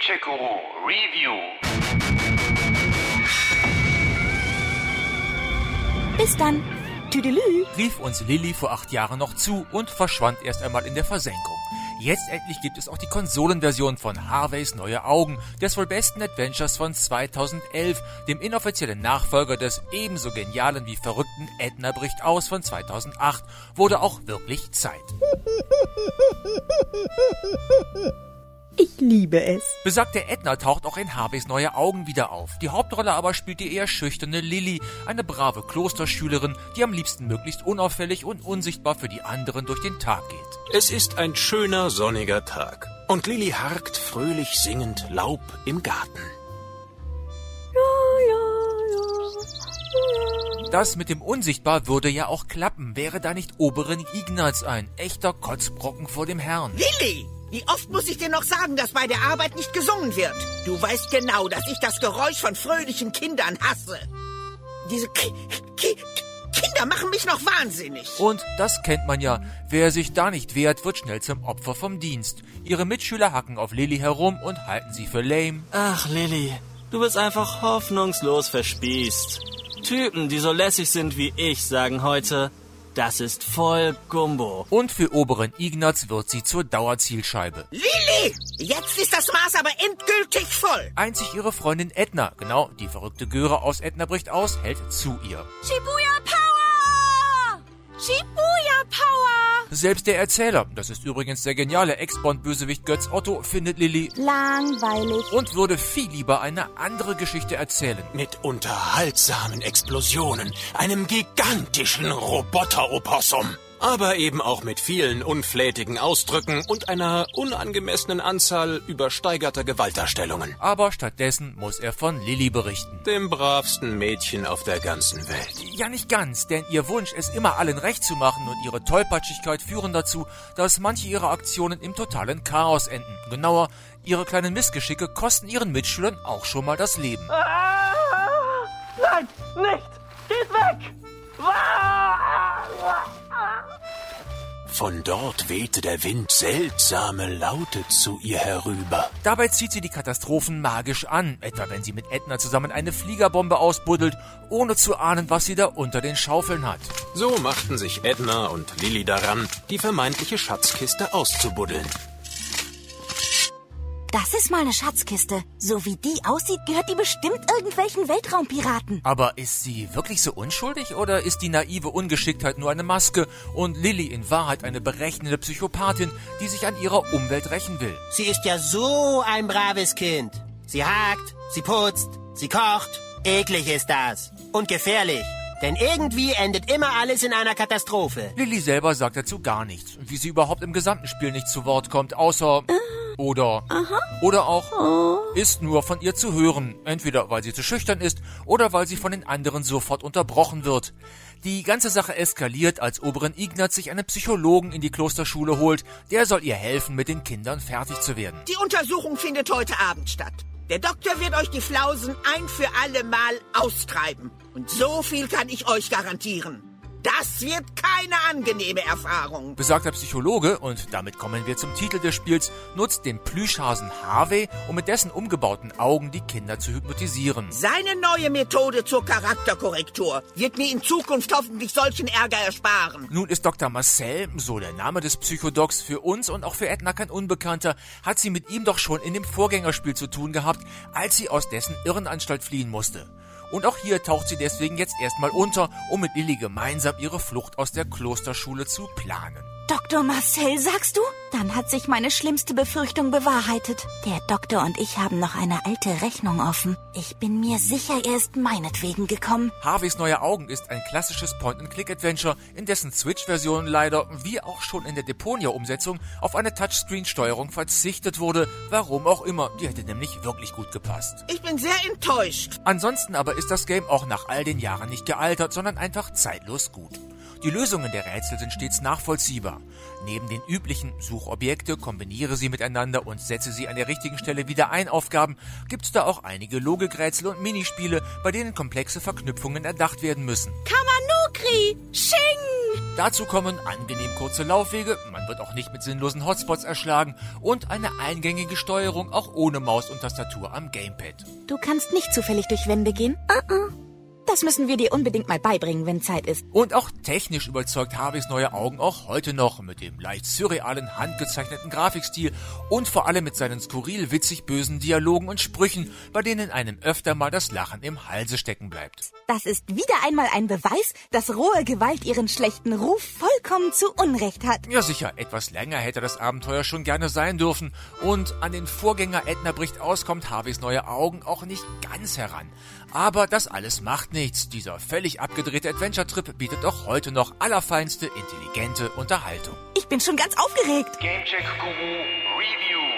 Gadget-Guru Review. Bis dann. Tüdelü. rief uns Lilly vor acht Jahren noch zu und verschwand erst einmal in der Versenkung. Jetzt endlich gibt es auch die Konsolenversion von Harveys Neue Augen, des wohl besten Adventures von 2011, dem inoffiziellen Nachfolger des ebenso genialen wie verrückten Edna bricht aus von 2008, wurde auch wirklich Zeit. Ich liebe es. Besagte Edna taucht auch in Harveys Neue Augen wieder auf. Die Hauptrolle aber spielt die eher schüchterne Lilly, eine brave Klosterschülerin, die am liebsten möglichst unauffällig und unsichtbar für die anderen durch den Tag geht. Es ist ein schöner sonniger Tag und Lilly harkt fröhlich singend Laub im Garten. Das mit dem Unsichtbar würde ja auch klappen, wäre da nicht Oberen Ignaz ein echter Kotzbrocken vor dem Herrn. Lilly! Wie oft muss ich dir noch sagen, dass bei der Arbeit nicht gesungen wird? Du weißt genau, dass ich das Geräusch von fröhlichen Kindern hasse. Diese Ki Ki Kinder machen mich noch wahnsinnig. Und das kennt man ja. Wer sich da nicht wehrt, wird schnell zum Opfer vom Dienst. Ihre Mitschüler hacken auf Lilly herum und halten sie für lame. Ach, Lilly, du bist einfach hoffnungslos verspießt. Typen, die so lässig sind wie ich, sagen heute, das ist voll Gumbo. Und für oberen Ignaz wird sie zur Dauerzielscheibe. Lilly! Jetzt ist das Maß aber endgültig voll. Einzig ihre Freundin Edna, genau, die verrückte Göre aus Edna bricht aus, hält zu ihr. Shibuya Power! Shibuya Power! Selbst der Erzähler, das ist übrigens der geniale Ex-Bond-Bösewicht Götz Otto, findet Lilly Langweilig. und würde viel lieber eine andere Geschichte erzählen. Mit unterhaltsamen Explosionen, einem gigantischen Roboter-Opossum. Aber eben auch mit vielen unflätigen Ausdrücken und einer unangemessenen Anzahl übersteigerter Gewaltdarstellungen. Aber stattdessen muss er von Lilly berichten. Dem bravsten Mädchen auf der ganzen Welt. Ja, nicht ganz, denn ihr Wunsch, es immer allen recht zu machen und ihre Tollpatschigkeit führen dazu, dass manche ihrer Aktionen im totalen Chaos enden. Genauer, ihre kleinen Missgeschicke kosten ihren Mitschülern auch schon mal das Leben. Nein, nicht! Geht weg! Von dort wehte der Wind seltsame Laute zu ihr herüber. Dabei zieht sie die Katastrophen magisch an, etwa wenn sie mit Edna zusammen eine Fliegerbombe ausbuddelt, ohne zu ahnen, was sie da unter den Schaufeln hat. So machten sich Edna und Lilly daran, die vermeintliche Schatzkiste auszubuddeln. Das ist mal eine Schatzkiste. So wie die aussieht, gehört die bestimmt irgendwelchen Weltraumpiraten. Aber ist sie wirklich so unschuldig oder ist die naive Ungeschicktheit nur eine Maske und Lilly in Wahrheit eine berechnende Psychopathin, die sich an ihrer Umwelt rächen will? Sie ist ja so ein braves Kind. Sie hakt, sie putzt, sie kocht. Eklig ist das. Und gefährlich. Denn irgendwie endet immer alles in einer Katastrophe. Lilly selber sagt dazu gar nichts, wie sie überhaupt im gesamten Spiel nicht zu Wort kommt, außer oder oder auch ist nur von ihr zu hören, entweder weil sie zu schüchtern ist oder weil sie von den anderen sofort unterbrochen wird. Die ganze Sache eskaliert, als oberen Ignaz sich einen Psychologen in die Klosterschule holt, der soll ihr helfen, mit den Kindern fertig zu werden. Die Untersuchung findet heute Abend statt. Der Doktor wird euch die Flausen ein für alle Mal austreiben. Und so viel kann ich euch garantieren. Das wird keine angenehme Erfahrung. Besagter Psychologe, und damit kommen wir zum Titel des Spiels, nutzt den Plüschhasen Harvey, um mit dessen umgebauten Augen die Kinder zu hypnotisieren. Seine neue Methode zur Charakterkorrektur wird mir in Zukunft hoffentlich solchen Ärger ersparen. Nun ist Dr. Marcel, so der Name des Psychodocs, für uns und auch für Edna kein Unbekannter, hat sie mit ihm doch schon in dem Vorgängerspiel zu tun gehabt, als sie aus dessen Irrenanstalt fliehen musste. Und auch hier taucht sie deswegen jetzt erstmal unter, um mit Lilly gemeinsam ihre Flucht aus der Klosterschule zu planen. Dr. Marcel, sagst du? Dann hat sich meine schlimmste Befürchtung bewahrheitet. Der Doktor und ich haben noch eine alte Rechnung offen. Ich bin mir sicher, er ist meinetwegen gekommen. Harveys Neue Augen ist ein klassisches Point-and-Click-Adventure, in dessen Switch-Version leider, wie auch schon in der Deponia-Umsetzung, auf eine Touchscreen-Steuerung verzichtet wurde. Warum auch immer, die hätte nämlich wirklich gut gepasst. Ich bin sehr enttäuscht. Ansonsten aber ist das Game auch nach all den Jahren nicht gealtert, sondern einfach zeitlos gut. Die Lösungen der Rätsel sind stets nachvollziehbar. Neben den üblichen Suchobjekte, kombiniere sie miteinander und setze sie an der richtigen Stelle wieder ein Aufgaben, gibt's da auch einige Logikrätsel und Minispiele, bei denen komplexe Verknüpfungen erdacht werden müssen. Kamanukri! Shing! Dazu kommen angenehm kurze Laufwege, man wird auch nicht mit sinnlosen Hotspots erschlagen und eine eingängige Steuerung auch ohne Maus und Tastatur am Gamepad. Du kannst nicht zufällig durch Wände gehen? Uh-uh. Das müssen wir dir unbedingt mal beibringen, wenn Zeit ist. Und auch technisch überzeugt Harveys neue Augen auch heute noch mit dem leicht surrealen, handgezeichneten Grafikstil und vor allem mit seinen skurril witzig bösen Dialogen und Sprüchen, bei denen einem öfter mal das Lachen im Halse stecken bleibt. Das ist wieder einmal ein Beweis, dass rohe Gewalt ihren schlechten Ruf vollkommen zu Unrecht hat. Ja sicher, etwas länger hätte das Abenteuer schon gerne sein dürfen und an den Vorgänger Edna bricht aus kommt Harveys neue Augen auch nicht ganz heran. Aber das alles macht nichts. Dieser völlig abgedrehte Adventure-Trip bietet auch heute noch allerfeinste, intelligente Unterhaltung. Ich bin schon ganz aufgeregt. Gamecheck Guru Review.